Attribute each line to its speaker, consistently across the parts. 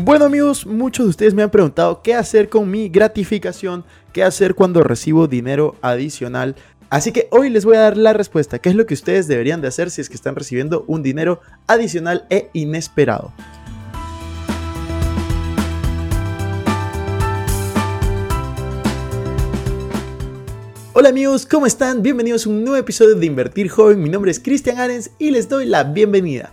Speaker 1: Bueno amigos, muchos de ustedes me han preguntado qué hacer con mi gratificación, qué hacer cuando recibo dinero adicional. Así que hoy les voy a dar la respuesta, qué es lo que ustedes deberían de hacer si es que están recibiendo un dinero adicional e inesperado. Hola amigos, ¿cómo están? Bienvenidos a un nuevo episodio de Invertir Joven. Mi nombre es Cristian Arens y les doy la bienvenida.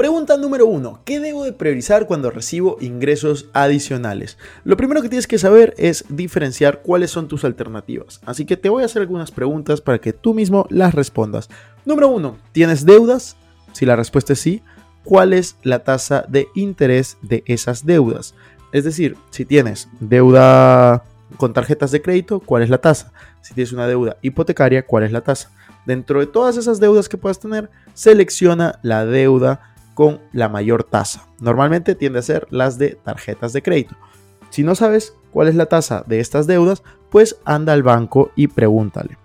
Speaker 1: Pregunta número uno, ¿qué debo de priorizar cuando recibo ingresos adicionales? Lo primero que tienes que saber es diferenciar cuáles son tus alternativas. Así que te voy a hacer algunas preguntas para que tú mismo las respondas. Número uno, ¿tienes deudas? Si la respuesta es sí, ¿cuál es la tasa de interés de esas deudas? Es decir, si tienes deuda con tarjetas de crédito, ¿cuál es la tasa? Si tienes una deuda hipotecaria, ¿cuál es la tasa? Dentro de todas esas deudas que puedas tener, selecciona la deuda con la mayor tasa. Normalmente tiende a ser las de tarjetas de crédito. Si no sabes cuál es la tasa de estas deudas, pues anda al banco y pregúntale.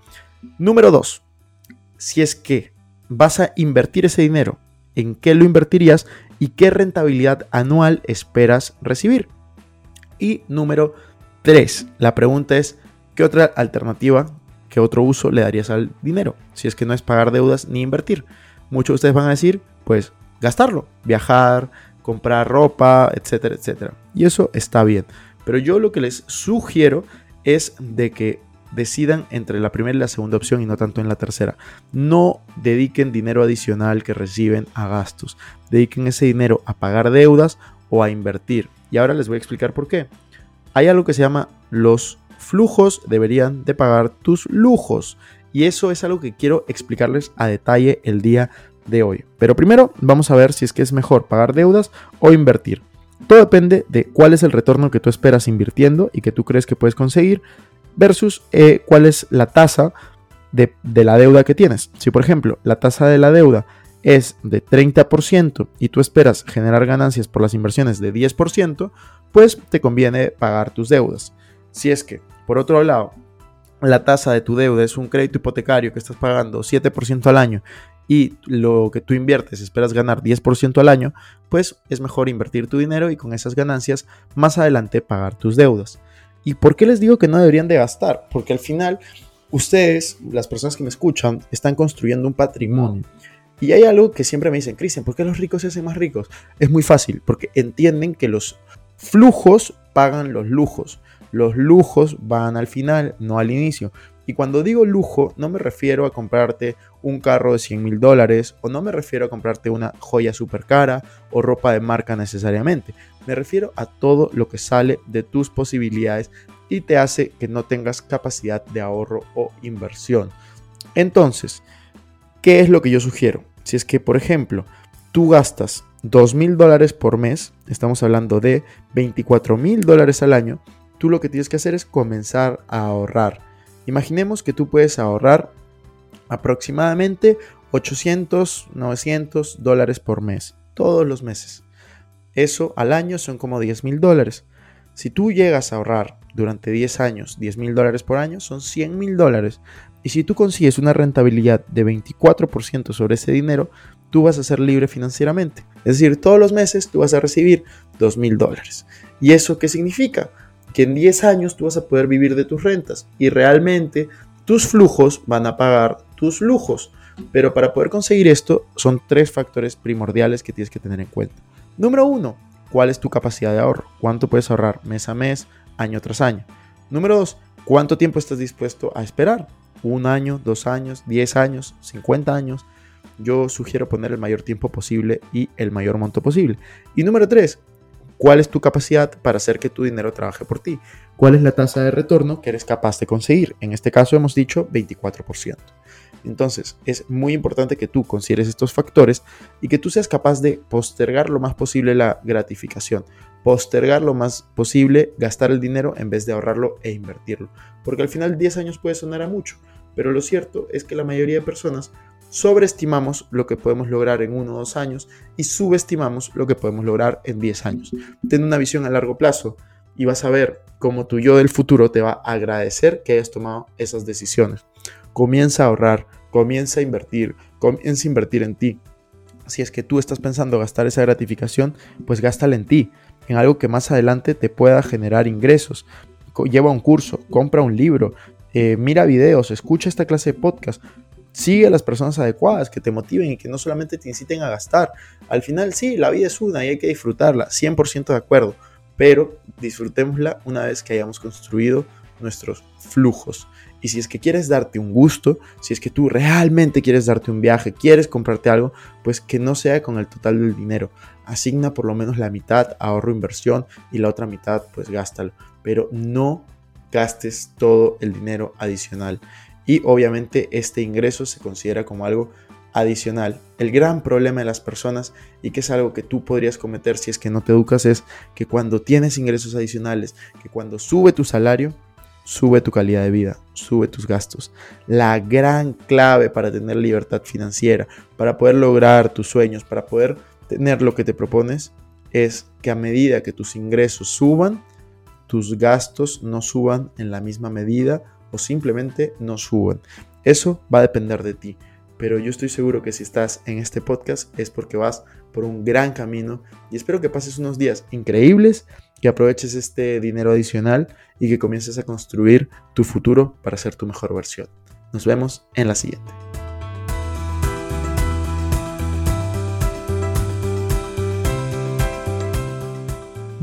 Speaker 1: Número 2. Si es que vas a invertir ese dinero, ¿en qué lo invertirías y qué rentabilidad anual esperas recibir? Y número 3. La pregunta es, ¿qué otra alternativa, qué otro uso le darías al dinero? Si es que no es pagar deudas ni invertir. Muchos de ustedes van a decir, pues gastarlo, viajar, comprar ropa, etcétera, etcétera. Y eso está bien. Pero yo lo que les sugiero es de que decidan entre la primera y la segunda opción y no tanto en la tercera. No dediquen dinero adicional que reciben a gastos. Dediquen ese dinero a pagar deudas o a invertir. Y ahora les voy a explicar por qué. Hay algo que se llama los flujos deberían de pagar tus lujos. Y eso es algo que quiero explicarles a detalle el día de hoy. Pero primero vamos a ver si es que es mejor pagar deudas o invertir. Todo depende de cuál es el retorno que tú esperas invirtiendo y que tú crees que puedes conseguir versus eh, cuál es la tasa de, de, la deuda que tienes. Si por ejemplo la tasa de la deuda es de 30% y tú esperas generar ganancias por las inversiones de 10%, pues te conviene pagar tus deudas. Si es que, por otro lado, la tasa de tu deuda es un crédito hipotecario que estás pagando 7% al año y lo que tú inviertes esperas ganar 10% al año, pues es mejor invertir tu dinero y con esas ganancias más adelante pagar tus deudas. ¿Y por qué les digo que no deberían de gastar? Porque al final ustedes, las personas que me escuchan, están construyendo un patrimonio. Y hay algo que siempre me dicen, Cristian, ¿por qué los ricos se hacen más ricos? Es muy fácil, porque entienden que los flujos pagan los lujos. Los lujos van al final, no al inicio. Y cuando digo lujo, no me refiero a comprarte un carro de 100 mil dólares o no me refiero a comprarte una joya súper cara o ropa de marca necesariamente. Me refiero a todo lo que sale de tus posibilidades y te hace que no tengas capacidad de ahorro o inversión. Entonces, ¿qué es lo que yo sugiero? Si es que, por ejemplo, tú gastas 2 mil dólares por mes, estamos hablando de 24 mil dólares al año, tú lo que tienes que hacer es comenzar a ahorrar Imaginemos que tú puedes ahorrar aproximadamente 800, 900 dólares por mes, todos los meses. Eso al año son como 10 mil dólares. Si tú llegas a ahorrar durante 10 años 10 mil dólares por año, son 100 mil dólares. Y si tú consigues una rentabilidad de 24% sobre ese dinero, tú vas a ser libre financieramente. Es decir, todos los meses tú vas a recibir 2 mil dólares. ¿Y eso qué significa? Que en 10 años tú vas a poder vivir de tus rentas y realmente tus flujos van a pagar tus lujos. Pero para poder conseguir esto son tres factores primordiales que tienes que tener en cuenta. Número uno, ¿cuál es tu capacidad de ahorro? ¿Cuánto puedes ahorrar mes a mes, año tras año? Número dos, ¿cuánto tiempo estás dispuesto a esperar? ¿Un año, dos años, diez años, cincuenta años? Yo sugiero poner el mayor tiempo posible y el mayor monto posible. Y número tres, ¿Cuál es tu capacidad para hacer que tu dinero trabaje por ti? ¿Cuál es la tasa de retorno que eres capaz de conseguir? En este caso hemos dicho 24%. Entonces, es muy importante que tú consideres estos factores y que tú seas capaz de postergar lo más posible la gratificación. postergar lo más posible, gastar el dinero en vez de ahorrarlo e invertirlo. Porque al final 10 años puede sonar a mucho, pero lo cierto es que la mayoría de personas sobreestimamos lo que podemos lograr en uno o dos años y subestimamos lo que podemos lograr en 10 años. Ten una visión a largo plazo y vas a ver cómo tu yo del futuro te va a agradecer que hayas tomado esas decisiones. Comienza a ahorrar, comienza a invertir, comienza a invertir en ti. Si es que tú estás pensando gastar esa gratificación, pues gástala en ti, en algo que más adelante te pueda generar ingresos. Lleva un curso, compra un libro, eh, mira videos, escucha esta clase de podcast, sigue a las personas adecuadas que te motiven y que no solamente te inciten a gastar. Al final sí, la vida es una y hay que disfrutarla, 100% de acuerdo, pero disfrutémosla una vez que hayamos construido nuestros flujos. Y si es que quieres darte un gusto, si es que tú realmente quieres darte un viaje, quieres comprarte algo, pues que no sea con el total del dinero. Asigna por lo menos la mitad ahorro inversión y la otra mitad pues gástalo. Pero no gastes todo el dinero adicional. Y obviamente este ingreso se considera como algo adicional. El gran problema de las personas y que es algo que tú podrías cometer si es que no te educas es que cuando tienes ingresos adicionales, que cuando sube tu salario, sube tu calidad de vida, sube tus gastos. La gran clave para tener libertad financiera, para poder lograr tus sueños, para poder tener lo que te propones, es que a medida que tus ingresos suban, tus gastos no suban en la misma medida o simplemente no suban. Eso va a depender de ti. Pero yo estoy seguro que si estás en este podcast es porque vas por un gran camino y espero que pases unos días increíbles, que aproveches este dinero adicional y que comiences a construir tu futuro para ser tu mejor versión. Nos vemos en la siguiente.